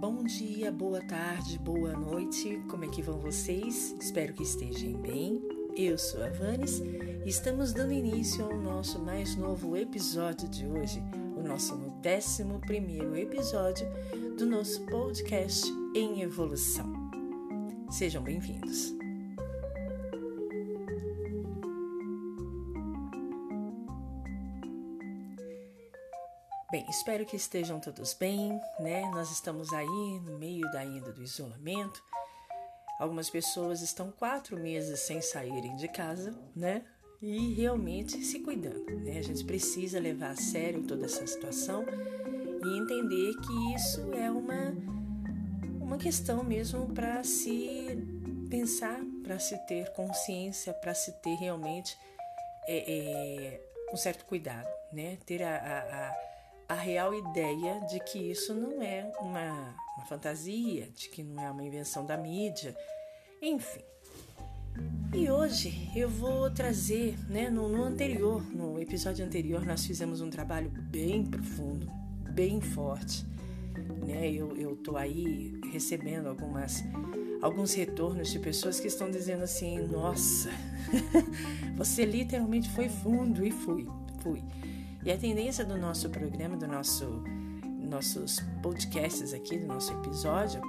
Bom dia, boa tarde, boa noite. Como é que vão vocês? Espero que estejam bem. Eu sou a Vanes e estamos dando início ao nosso mais novo episódio de hoje, o nosso 11 episódio do nosso podcast em evolução. Sejam bem-vindos. Espero que estejam todos bem, né? Nós estamos aí no meio da ainda do isolamento. Algumas pessoas estão quatro meses sem saírem de casa, né? E realmente se cuidando, né? A gente precisa levar a sério toda essa situação e entender que isso é uma, uma questão mesmo para se pensar, para se ter consciência, para se ter realmente é, é, um certo cuidado, né? Ter a, a a real ideia de que isso não é uma, uma fantasia, de que não é uma invenção da mídia, enfim. E hoje eu vou trazer, né, no, no, anterior, no episódio anterior, nós fizemos um trabalho bem profundo, bem forte. Né? Eu, eu tô aí recebendo algumas, alguns retornos de pessoas que estão dizendo assim: nossa, você literalmente foi fundo, e fui, fui. E a tendência do nosso programa, do nosso nossos podcasts aqui, do nosso episódio,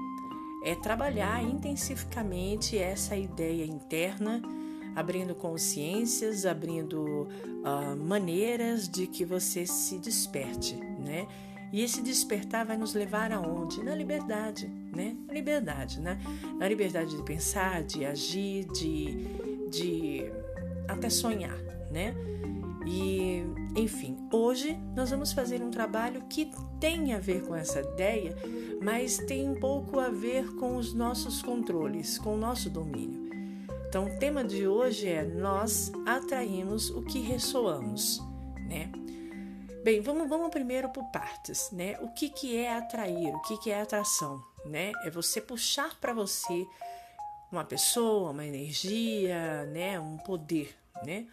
é trabalhar intensificamente essa ideia interna, abrindo consciências, abrindo uh, maneiras de que você se desperte, né? E esse despertar vai nos levar aonde? Na liberdade, né? Na liberdade, né? Na liberdade de pensar, de agir, de, de até sonhar, né? E, enfim, hoje nós vamos fazer um trabalho que tem a ver com essa ideia, mas tem um pouco a ver com os nossos controles, com o nosso domínio. Então, o tema de hoje é nós atraímos o que ressoamos, né? Bem, vamos, vamos primeiro por partes, né? O que, que é atrair? O que, que é atração, né? É você puxar para você uma pessoa, uma energia, né? Um poder, né?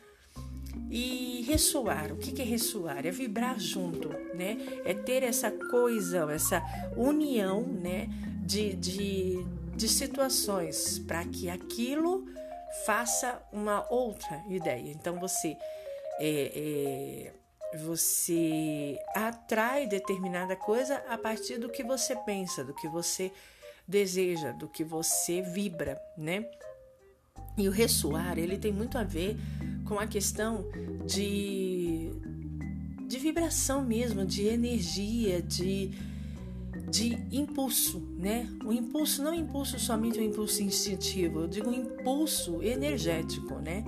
E ressoar, o que é ressoar? É vibrar junto, né? É ter essa coisa, essa união, né? De, de, de situações para que aquilo faça uma outra ideia. Então você é, é, você atrai determinada coisa a partir do que você pensa, do que você deseja, do que você vibra, né? E o ressoar, ele tem muito a ver com a questão de, de vibração mesmo, de energia, de, de impulso, né? O impulso não impulso somente o impulso instintivo, eu digo um impulso energético, né?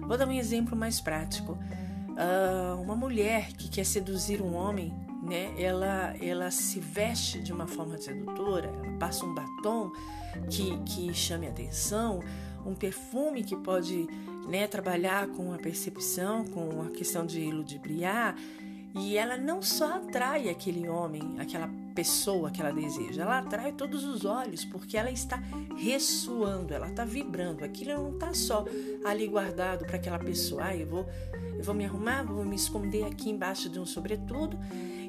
Vou dar um exemplo mais prático. Uh, uma mulher que quer seduzir um homem, né? Ela, ela se veste de uma forma sedutora, ela passa um batom que, que chame atenção, um perfume que pode né, trabalhar com a percepção, com a questão de ludibriar, e ela não só atrai aquele homem, aquela pessoa que ela deseja, ela atrai todos os olhos, porque ela está ressoando, ela está vibrando. Aquilo não está só ali guardado para aquela pessoa. Ah, eu vou, eu vou me arrumar, vou me esconder aqui embaixo de um sobretudo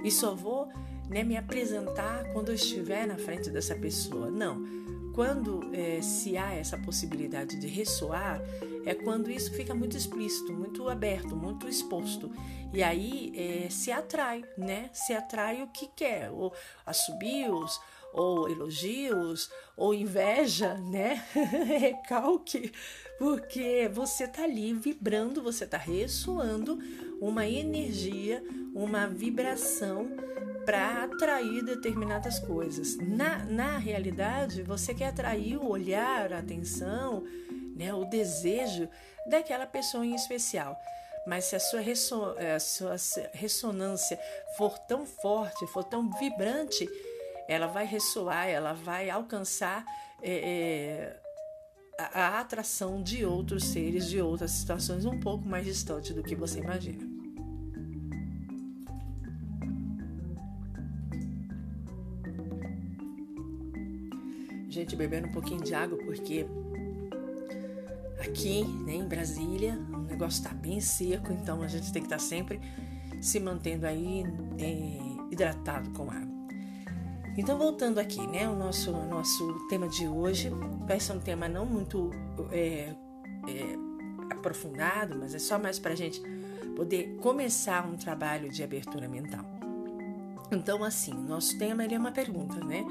e só vou né, me apresentar quando eu estiver na frente dessa pessoa. Não quando é, se há essa possibilidade de ressoar, é quando isso fica muito explícito, muito aberto, muito exposto. E aí é, se atrai, né? Se atrai o que quer, ou assobios, ou elogios, ou inveja, né? Recalque, porque você tá ali vibrando, você tá ressoando uma energia, uma vibração para atrair determinadas coisas. Na, na realidade, você quer atrair o olhar, a atenção, né, o desejo daquela pessoa em especial. Mas se a sua, eh, a sua ressonância for tão forte, for tão vibrante, ela vai ressoar, ela vai alcançar é, é, a, atração de outros seres, de outras situações um pouco mais distante do que você imagina. gente bebendo um pouquinho de água, porque aqui né, em Brasília o negócio está bem seco, então a gente tem que estar tá sempre se mantendo aí é, hidratado com água. Então voltando aqui, né, o nosso nosso tema de hoje vai ser um tema não muito é, é, aprofundado, mas é só mais para a gente poder começar um trabalho de abertura mental. Então assim, nosso tema é uma pergunta, né?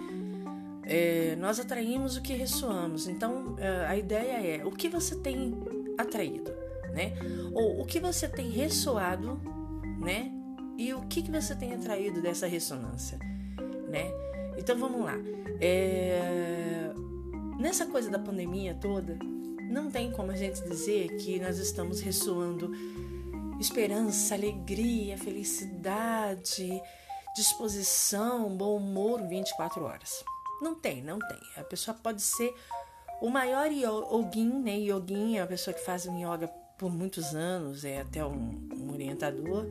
É, nós atraímos o que ressoamos. Então, é, a ideia é o que você tem atraído, né? Ou o que você tem ressoado, né? e o que, que você tem atraído dessa ressonância, né? Então vamos lá. É... Nessa coisa da pandemia toda, não tem como a gente dizer que nós estamos ressoando esperança, alegria, felicidade, disposição, bom humor 24 horas. Não tem, não tem. A pessoa pode ser o maior yogin, né? Yogin é a pessoa que faz um yoga por muitos anos, é até um, um, orientador.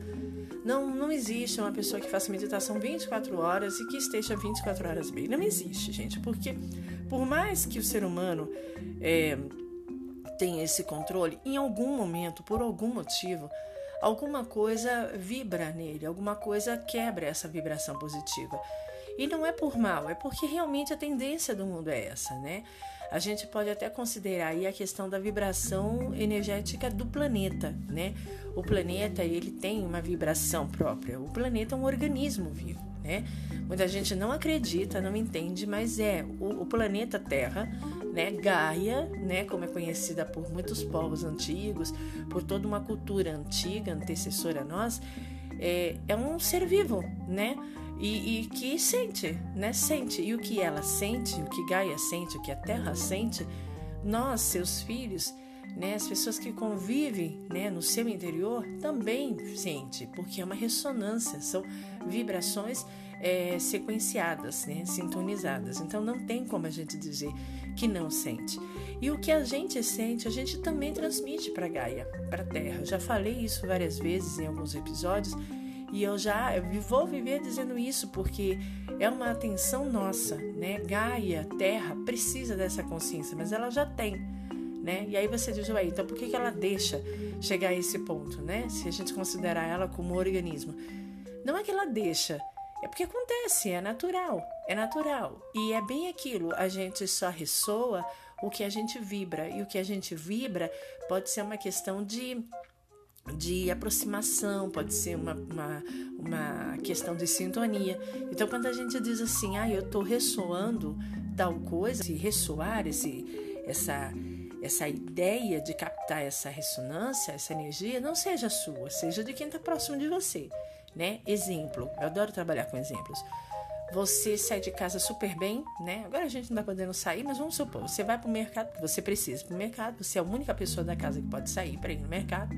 Não, não existe uma pessoa que faça meditação 24 horas e que esteja 24 horas bem. Não existe, gente, porque por mais que o ser humano é, tenha esse controle, em algum momento, por algum motivo, alguma coisa vibra nele, alguma coisa quebra essa vibração positiva. E não é por mal, é porque realmente a tendência do mundo é essa, né? A gente pode até considerar aí a questão da vibração energética do planeta, né? O planeta, ele tem uma vibração própria. O planeta é um organismo vivo, né? Muita gente não acredita, não entende, mas é o, o planeta Terra, né? Gaia, né? Como é conhecida por muitos povos antigos, por toda uma cultura antiga, antecessora a nós, é, é um ser vivo, né? E, e, que sente, né? Sente. E o que ela sente, o que Gaia sente, o que a Terra sente, nós, seus filhos, né, as pessoas que convivem né, no seu interior também sente, porque é uma ressonância, são vibrações é, sequenciadas, né, sintonizadas. Então não tem como a gente dizer que não sente. E o que a gente sente, a gente também transmite para Gaia, para a Terra. Eu já falei isso várias vezes em alguns episódios e eu já vou viver dizendo isso porque é uma atenção nossa, né? Gaia, Terra, precisa dessa consciência, mas ela já tem, né? E aí você diz, ué, então por que, que ela deixa chegar a esse ponto, né? Se a gente considerar ela como um organismo. Não é que ela deixa, é porque acontece, é natural, é natural. E é bem aquilo, a gente só ressoa o que a gente vibra. E o que a gente vibra pode ser uma questão de de aproximação, pode ser uma, uma, uma, questão de sintonia. Então, quando a gente diz assim, ah, eu estou ressoando tal coisa, se ressoar, esse, essa, essa ideia de captar essa ressonância, essa energia, não seja sua, seja de quem está próximo de você. Né? Exemplo, eu adoro trabalhar com exemplos. Você sai de casa super bem, né? Agora a gente não está podendo sair, mas vamos supor, você vai para o mercado, você precisa para o mercado, você é a única pessoa da casa que pode sair para ir no mercado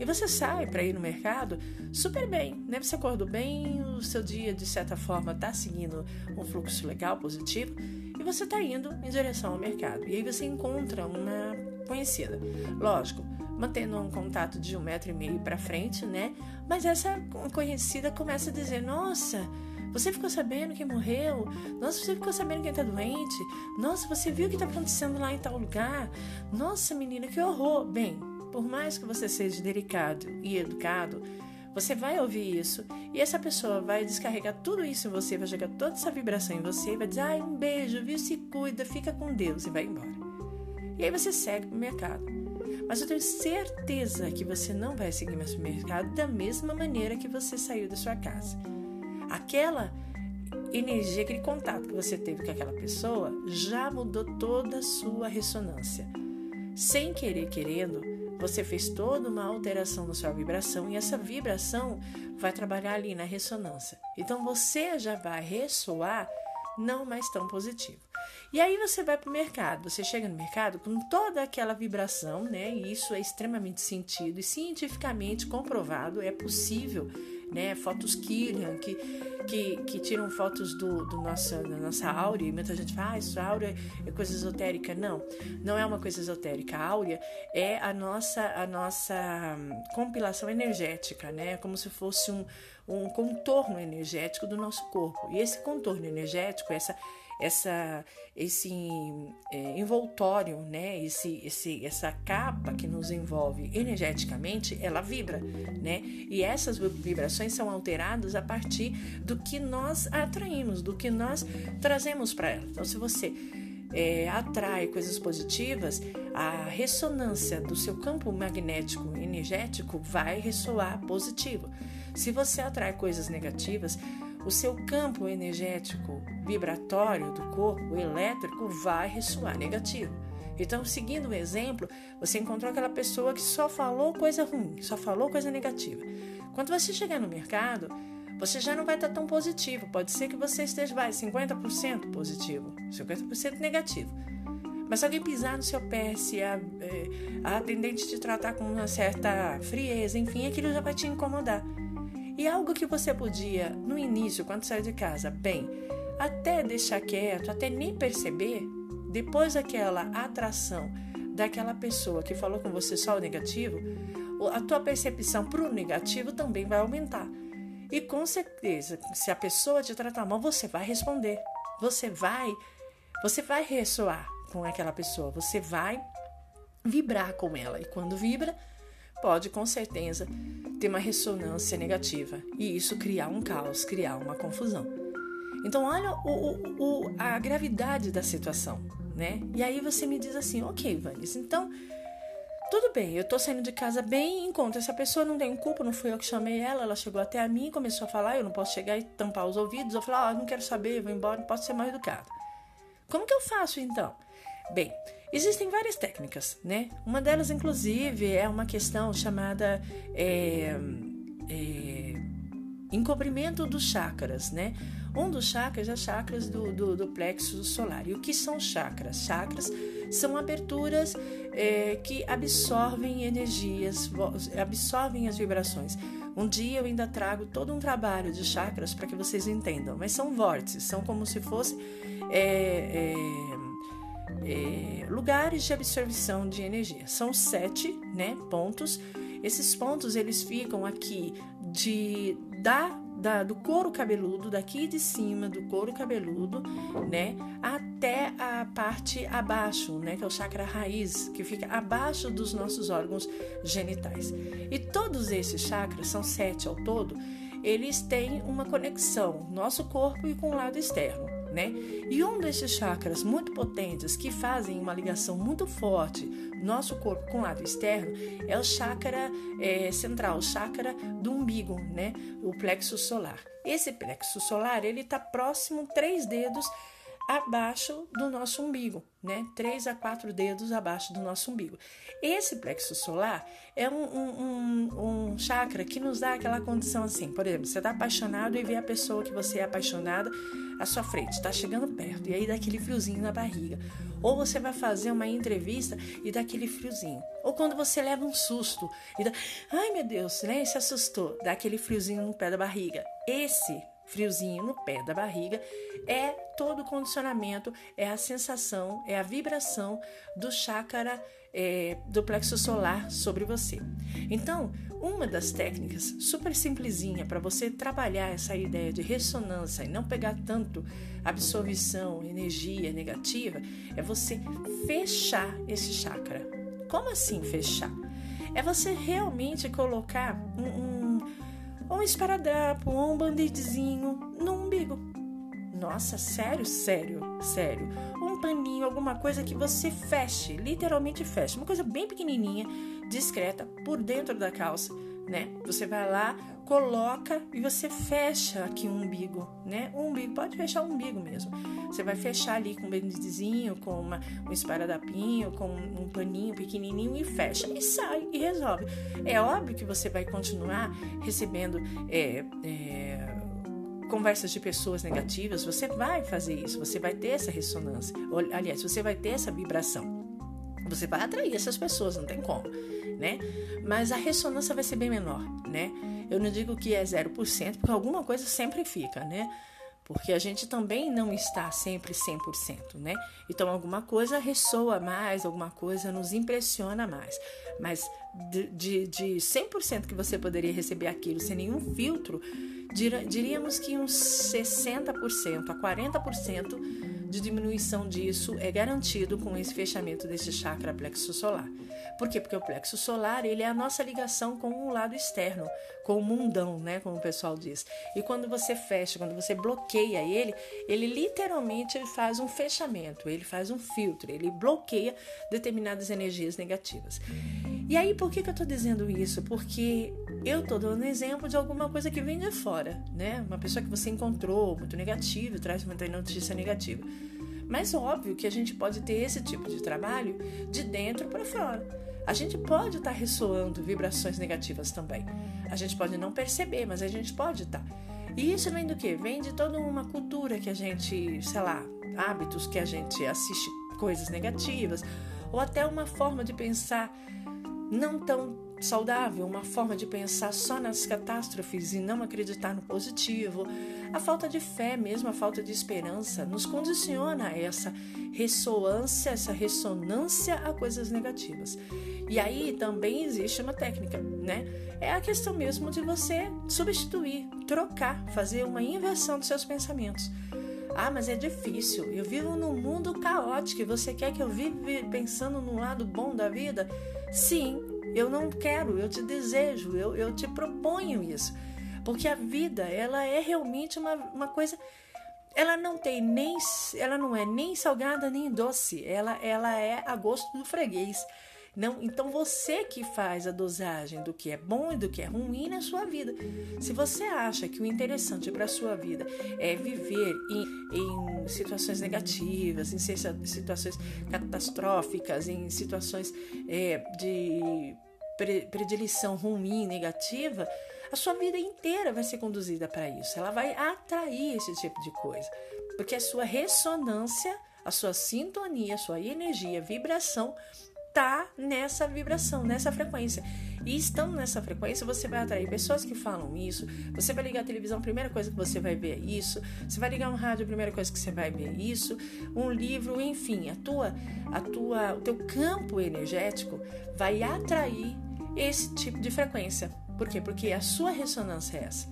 e você sai para ir no mercado super bem, né? Você acordou bem, o seu dia de certa forma está seguindo um fluxo legal, positivo, e você está indo em direção ao mercado. E aí você encontra uma conhecida. Lógico, mantendo um contato de um metro e meio para frente, né? Mas essa conhecida começa a dizer: Nossa, você ficou sabendo quem morreu? Nossa, você ficou sabendo quem está doente? Nossa, você viu o que está acontecendo lá em tal lugar? Nossa, menina, que horror! Bem, por mais que você seja delicado e educado, você vai ouvir isso e essa pessoa vai descarregar tudo isso em você, vai jogar toda essa vibração em você vai dizer: ai, um beijo, viu? Se cuida, fica com Deus e vai embora. E aí você segue para o mercado. Mas eu tenho certeza que você não vai seguir mais o mercado da mesma maneira que você saiu da sua casa. Aquela energia, aquele contato que você teve com aquela pessoa já mudou toda a sua ressonância. Sem querer, querendo, você fez toda uma alteração na sua vibração e essa vibração vai trabalhar ali na ressonância. Então você já vai ressoar não mais tão positivo. E aí você vai para o mercado, você chega no mercado com toda aquela vibração, né? E isso é extremamente sentido e cientificamente comprovado, é possível né? Fotos Killian, que, que, que tiram fotos do, do nossa, da nossa áurea, e muita gente fala, ah, isso áurea é coisa esotérica. Não, não é uma coisa esotérica. A áurea é a nossa, a nossa compilação energética, né? Como se fosse um, um contorno energético do nosso corpo. E esse contorno energético, essa essa, esse é, envoltório, né? Esse, esse, essa capa que nos envolve energeticamente, ela vibra, né? E essas vibrações são alteradas a partir do que nós atraímos, do que nós trazemos para ela. Então, se você é, atrai coisas positivas, a ressonância do seu campo magnético energético vai ressoar positivo. Se você atrai coisas negativas, o seu campo energético vibratório do corpo, elétrico, vai ressoar negativo. Então, seguindo o exemplo, você encontrou aquela pessoa que só falou coisa ruim, só falou coisa negativa. Quando você chegar no mercado, você já não vai estar tão positivo. Pode ser que você esteja vai, 50% positivo, 50% negativo. Mas se alguém pisar no seu pé, se a, é, a atendente te tratar com uma certa frieza, enfim, aquilo já vai te incomodar. E algo que você podia, no início, quando saiu de casa, bem, até deixar quieto, até nem perceber, depois daquela atração daquela pessoa que falou com você só o negativo, a tua percepção para o negativo também vai aumentar. E com certeza, se a pessoa te tratar mal, você vai responder. Você vai, você vai ressoar com aquela pessoa, você vai vibrar com ela. E quando vibra, pode com certeza ter uma ressonância negativa e isso criar um caos, criar uma confusão. Então, olha o, o, a gravidade da situação, né? E aí você me diz assim, ok, Vanessa, então tudo bem, eu tô saindo de casa bem, encontro essa pessoa, não tem culpa, não fui eu que chamei ela, ela chegou até a mim, começou a falar, eu não posso chegar e tampar os ouvidos, eu falo, ah, não quero saber, vou embora, não posso ser mais educado. Como que eu faço então? Bem, existem várias técnicas, né? Uma delas, inclusive, é uma questão chamada é, é, encobrimento dos chakras, né? Um dos chakras é chakras do, do, do, plexo solar. E o que são chakras? Chakras são aberturas é, que absorvem energias, absorvem as vibrações. Um dia eu ainda trago todo um trabalho de chakras para que vocês entendam, mas são vórtices, são como se fosse é, é, é, lugares de absorção de energia. São sete né, pontos. Esses pontos eles ficam aqui de da, da, do couro cabeludo, daqui de cima do couro cabeludo, né, até a parte abaixo, né, que é o chakra raiz, que fica abaixo dos nossos órgãos genitais. E todos esses chakras, são sete ao todo, eles têm uma conexão, nosso corpo e com o lado externo né? E um desses chakras muito potentes que fazem uma ligação muito forte nosso corpo com o lado externo é o chakra é, central, o chakra do umbigo, né? O plexo solar. Esse plexo solar ele está próximo três dedos abaixo do nosso umbigo, né? Três a quatro dedos abaixo do nosso umbigo. Esse plexo solar é um, um, um, um chakra que nos dá aquela condição assim, por exemplo, você está apaixonado e vê a pessoa que você é apaixonada à sua frente, está chegando perto, e aí dá aquele friozinho na barriga. Ou você vai fazer uma entrevista e dá aquele friozinho. Ou quando você leva um susto e dá, ai meu Deus, né? Se assustou, dá aquele friozinho no pé da barriga. Esse friozinho no pé da barriga, é todo o condicionamento, é a sensação, é a vibração do chácara é, do plexo solar sobre você. Então, uma das técnicas super simplesinha para você trabalhar essa ideia de ressonância e não pegar tanto absorção, energia negativa, é você fechar esse chakra. Como assim fechar? É você realmente colocar um, um ou um esparadrapo, ou um band-aidzinho no umbigo. Nossa, sério, sério, sério. Um paninho, alguma coisa que você feche, literalmente feche. Uma coisa bem pequenininha, discreta, por dentro da calça, né? Você vai lá, coloca e você fecha aqui o umbigo, né? O umbigo, pode fechar o umbigo mesmo. Você vai fechar ali com um bendizinho, com uma, um esparadapinho, com um paninho pequenininho e fecha e sai e resolve. É óbvio que você vai continuar recebendo é, é, conversas de pessoas negativas, você vai fazer isso, você vai ter essa ressonância. Aliás, você vai ter essa vibração. Você vai atrair essas pessoas, não tem como, né? Mas a ressonância vai ser bem menor, né? Eu não digo que é 0%, porque alguma coisa sempre fica, né? Porque a gente também não está sempre 100%, né? Então alguma coisa ressoa mais, alguma coisa nos impressiona mais. Mas de, de, de 100% que você poderia receber aquilo sem nenhum filtro, diríamos que uns 60% a 40% de diminuição disso é garantido com esse fechamento desse chakra plexo solar. Por quê? Porque o plexo solar ele é a nossa ligação com o lado externo, com o mundão, né, como o pessoal diz. E quando você fecha, quando você bloqueia ele, ele literalmente ele faz um fechamento, ele faz um filtro, ele bloqueia determinadas energias negativas. E aí, por que, que eu estou dizendo isso? Porque eu estou dando exemplo de alguma coisa que vem de fora, né? Uma pessoa que você encontrou muito negativa, traz muita notícia negativa. Mas óbvio que a gente pode ter esse tipo de trabalho de dentro para fora. A gente pode estar tá ressoando vibrações negativas também. A gente pode não perceber, mas a gente pode estar. Tá. E isso vem do quê? Vem de toda uma cultura que a gente, sei lá, hábitos que a gente assiste coisas negativas, ou até uma forma de pensar não tão saudável, uma forma de pensar só nas catástrofes e não acreditar no positivo. A falta de fé, mesmo a falta de esperança, nos condiciona a essa ressonância, essa ressonância a coisas negativas. E aí também existe uma técnica, né? É a questão mesmo de você substituir, trocar, fazer uma inversão dos seus pensamentos. Ah, mas é difícil. Eu vivo num mundo caótico e você quer que eu viva pensando no lado bom da vida? Sim, eu não quero, eu te desejo, eu, eu te proponho isso. Porque a vida, ela é realmente uma, uma coisa. Ela não tem nem. Ela não é nem salgada nem doce. Ela, ela é a gosto do freguês. Não, então você que faz a dosagem do que é bom e do que é ruim na sua vida. Se você acha que o interessante para a sua vida é viver em, em situações negativas, em situações catastróficas, em situações é, de predileção ruim, negativa, a sua vida inteira vai ser conduzida para isso. Ela vai atrair esse tipo de coisa, porque a sua ressonância, a sua sintonia, a sua energia, vibração tá nessa vibração, nessa frequência. E estando nessa frequência, você vai atrair pessoas que falam isso. Você vai ligar a televisão, a primeira coisa que você vai ver é isso. Você vai ligar um rádio, a primeira coisa que você vai ver é isso. Um livro, enfim, a tua, a tua, o teu campo energético vai atrair esse tipo de frequência. Por quê? Porque a sua ressonância é essa.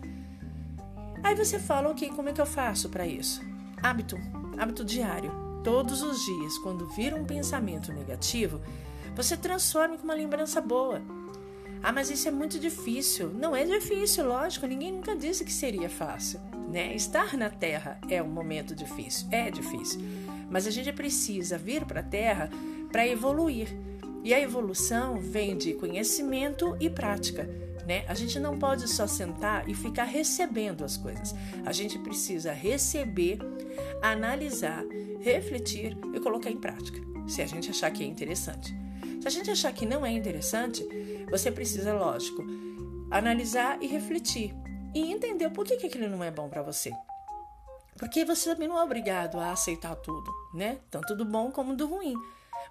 Aí você fala, ok, como é que eu faço para isso? Hábito, hábito diário. Todos os dias, quando vir um pensamento negativo, você transforme com uma lembrança boa. Ah, mas isso é muito difícil. Não é difícil, lógico, ninguém nunca disse que seria fácil. Né? Estar na Terra é um momento difícil, é difícil. Mas a gente precisa vir para a Terra para evoluir. E a evolução vem de conhecimento e prática. Né? A gente não pode só sentar e ficar recebendo as coisas. A gente precisa receber, analisar, refletir e colocar em prática, se a gente achar que é interessante. Se a gente achar que não é interessante, você precisa, lógico, analisar e refletir e entender por que, que aquilo não é bom para você. Porque você também não é obrigado a aceitar tudo, né? Tanto do bom como do ruim.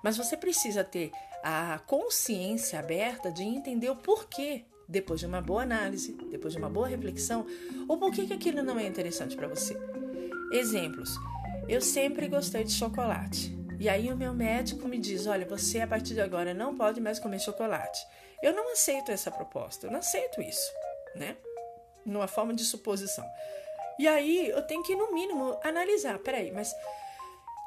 Mas você precisa ter a consciência aberta de entender o porquê, depois de uma boa análise, depois de uma boa reflexão, o porquê que aquilo não é interessante para você. Exemplos. Eu sempre gostei de chocolate. E aí o meu médico me diz: olha, você a partir de agora não pode mais comer chocolate. Eu não aceito essa proposta, eu não aceito isso, né? Numa forma de suposição. E aí eu tenho que, no mínimo, analisar: peraí, mas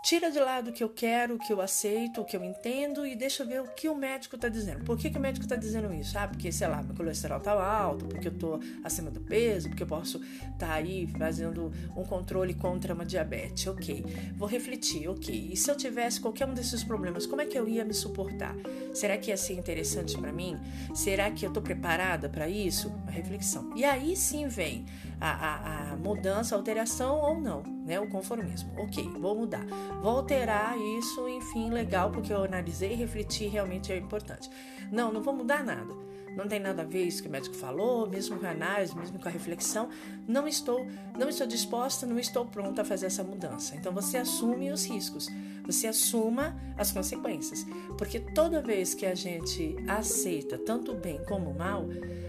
Tira de lado o que eu quero, o que eu aceito, o que eu entendo e deixa eu ver o que o médico está dizendo. Por que, que o médico está dizendo isso? Ah, porque, sei lá, meu colesterol está alto, porque eu estou acima do peso, porque eu posso estar tá aí fazendo um controle contra uma diabetes. Ok, vou refletir, ok. E se eu tivesse qualquer um desses problemas, como é que eu ia me suportar? Será que ia ser interessante para mim? Será que eu estou preparada para isso? Uma reflexão. E aí sim vem a, a, a mudança, alteração ou não, né? O conformismo. Ok, vou mudar. Vou alterar isso, enfim, legal, porque eu analisei e refleti realmente é importante. Não, não vou mudar nada. Não tem nada a ver isso que o médico falou, mesmo com a análise, mesmo com a reflexão. Não estou, não estou disposta, não estou pronta a fazer essa mudança. Então você assume os riscos, você assuma as consequências, porque toda vez que a gente aceita tanto o bem como o mal,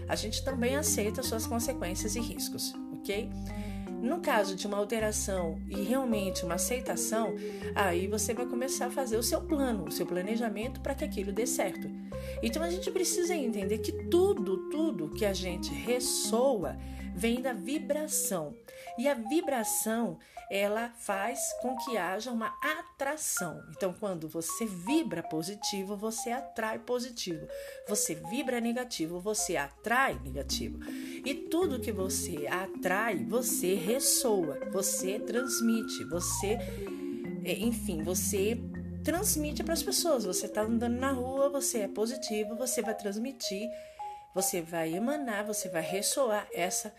a gente também aceita suas consequências e riscos, ok? No caso de uma alteração e realmente uma aceitação, aí você vai começar a fazer o seu plano, o seu planejamento para que aquilo dê certo. Então a gente precisa entender que tudo, tudo que a gente ressoa vem da vibração. E a vibração, ela faz com que haja uma atração. Então, quando você vibra positivo, você atrai positivo. Você vibra negativo, você atrai negativo. E tudo que você atrai, você ressoa, você transmite, você, é, enfim, você transmite para as pessoas. Você está andando na rua, você é positivo, você vai transmitir, você vai emanar, você vai ressoar essa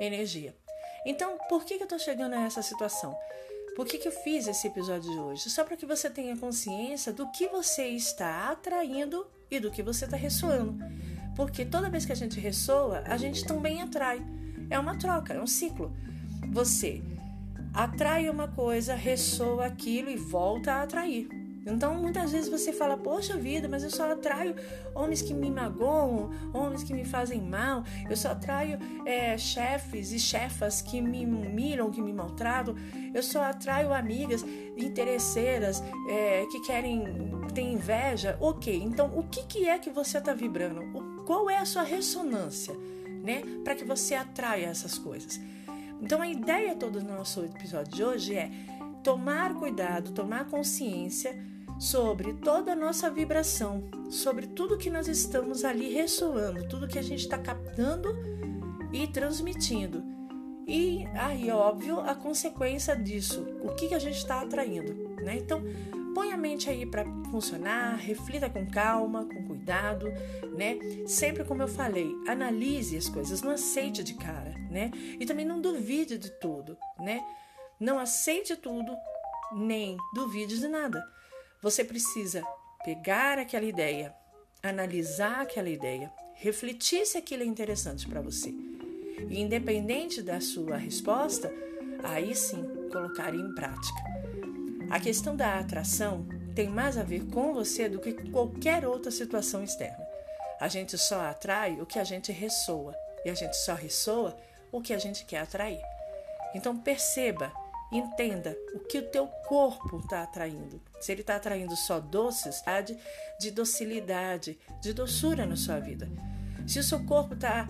energia. Então, por que, eu estou chegando a essa situação? Por que, que eu fiz esse episódio de hoje? Só para que você tenha consciência do que você está atraindo e do que você está ressoando. Porque toda vez que a gente ressoa, a gente também atrai. É uma troca, é um ciclo. Você atrai uma coisa, ressoa aquilo e volta a atrair. Então, muitas vezes você fala, poxa vida, mas eu só atraio homens que me magoam, homens que me fazem mal, eu só atraio é, chefes e chefas que me humilham, que me maltratam, eu só atraio amigas interesseiras é, que querem, têm inveja. Ok, então o que, que é que você está vibrando? O, qual é a sua ressonância, né? Para que você atraia essas coisas. Então, a ideia toda do nosso episódio de hoje é tomar cuidado, tomar consciência sobre toda a nossa vibração, sobre tudo que nós estamos ali ressoando, tudo que a gente está captando e transmitindo. E aí, óbvio, a consequência disso, o que, que a gente está atraindo, né? Então, põe a mente aí para funcionar, reflita com calma, com cuidado, né? Sempre como eu falei, analise as coisas, não aceite de cara, né? E também não duvide de tudo, né? Não aceite tudo, nem duvide de nada. Você precisa pegar aquela ideia, analisar aquela ideia, refletir se aquilo é interessante para você. E independente da sua resposta, aí sim colocar em prática. A questão da atração tem mais a ver com você do que qualquer outra situação externa. A gente só atrai o que a gente ressoa e a gente só ressoa o que a gente quer atrair. Então perceba Entenda o que o teu corpo está atraindo. Se ele está atraindo só doces, de docilidade, de doçura na sua vida. Se o seu corpo está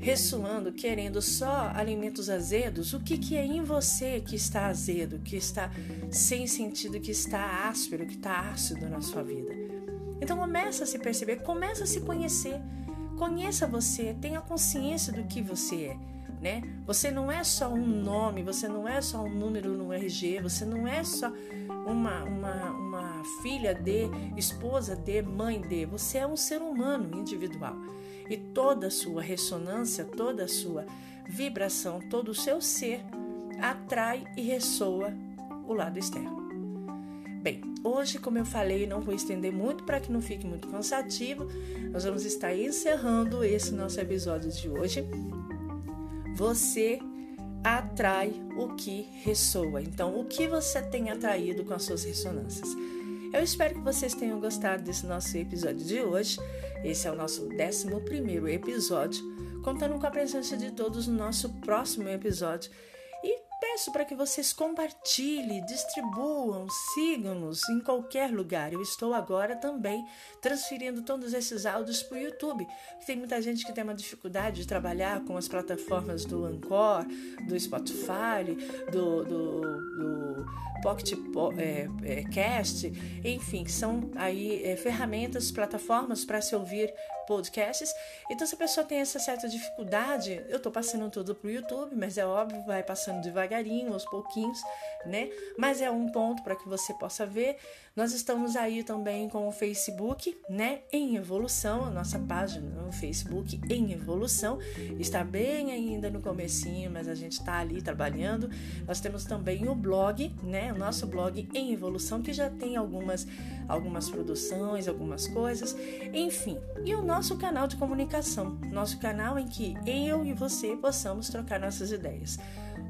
ressoando, querendo só alimentos azedos, o que, que é em você que está azedo, que está sem sentido, que está áspero, que está ácido na sua vida? Então começa a se perceber, começa a se conhecer. Conheça você, tenha consciência do que você é né? Você não é só um nome, você não é só um número no RG, você não é só uma, uma, uma filha de, esposa de, mãe de, você é um ser humano individual. E toda a sua ressonância, toda a sua vibração, todo o seu ser atrai e ressoa o lado externo. Bem, hoje, como eu falei, não vou estender muito para que não fique muito cansativo. Nós vamos estar encerrando esse nosso episódio de hoje você atrai o que ressoa. Então, o que você tem atraído com as suas ressonâncias? Eu espero que vocês tenham gostado desse nosso episódio de hoje. Esse é o nosso 11 episódio, contando com a presença de todos no nosso próximo episódio peço para que vocês compartilhem, distribuam, sigam-nos em qualquer lugar. Eu estou agora também transferindo todos esses áudios para o YouTube. Tem muita gente que tem uma dificuldade de trabalhar com as plataformas do Anchor, do Spotify, do, do, do Pocket é, é, Cast, enfim, são aí é, ferramentas, plataformas para se ouvir podcasts. Então, se a pessoa tem essa certa dificuldade, eu estou passando tudo para o YouTube, mas é óbvio, vai passando devagarinho, aos pouquinhos, né? Mas é um ponto para que você possa ver. Nós estamos aí também com o Facebook, né? Em evolução, a nossa página no Facebook em evolução. Está bem ainda no comecinho, mas a gente está ali trabalhando. Nós temos também o blog, né? O nosso blog em evolução, que já tem algumas, algumas produções, algumas coisas. Enfim, e o nosso canal de comunicação, nosso canal em que eu e você possamos trocar nossas ideias.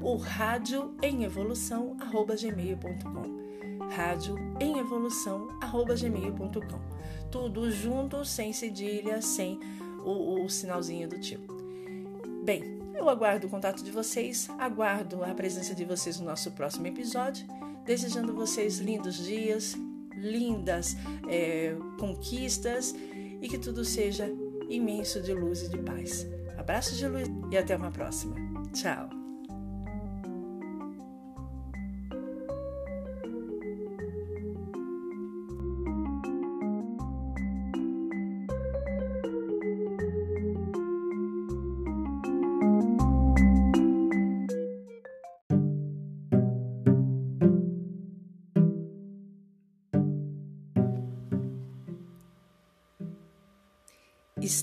O rádio em evolução gmail.com. Rádio em evolução gmail.com. Tudo junto, sem cedilha, sem o, o sinalzinho do tio. Bem, eu aguardo o contato de vocês, aguardo a presença de vocês no nosso próximo episódio, desejando vocês lindos dias, lindas é, conquistas e que tudo seja imenso de luz e de paz. Abraços de luz e até uma próxima. Tchau!